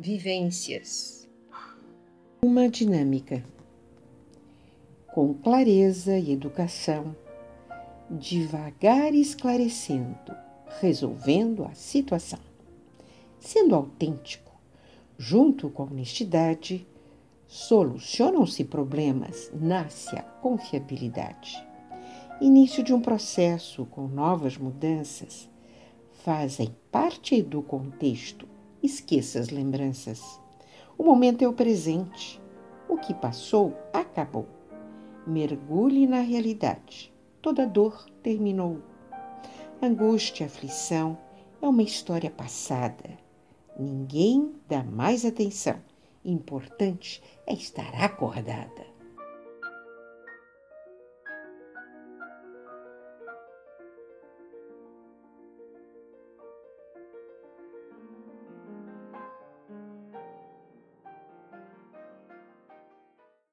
Vivências. Uma dinâmica. Com clareza e educação, devagar esclarecendo, resolvendo a situação. Sendo autêntico, junto com honestidade, solucionam-se problemas, nasce a confiabilidade. Início de um processo com novas mudanças fazem parte do contexto esqueça as lembranças. O momento é o presente. O que passou, acabou. Mergulhe na realidade. Toda dor terminou. Angústia, aflição é uma história passada. Ninguém dá mais atenção. Importante é estar acordada.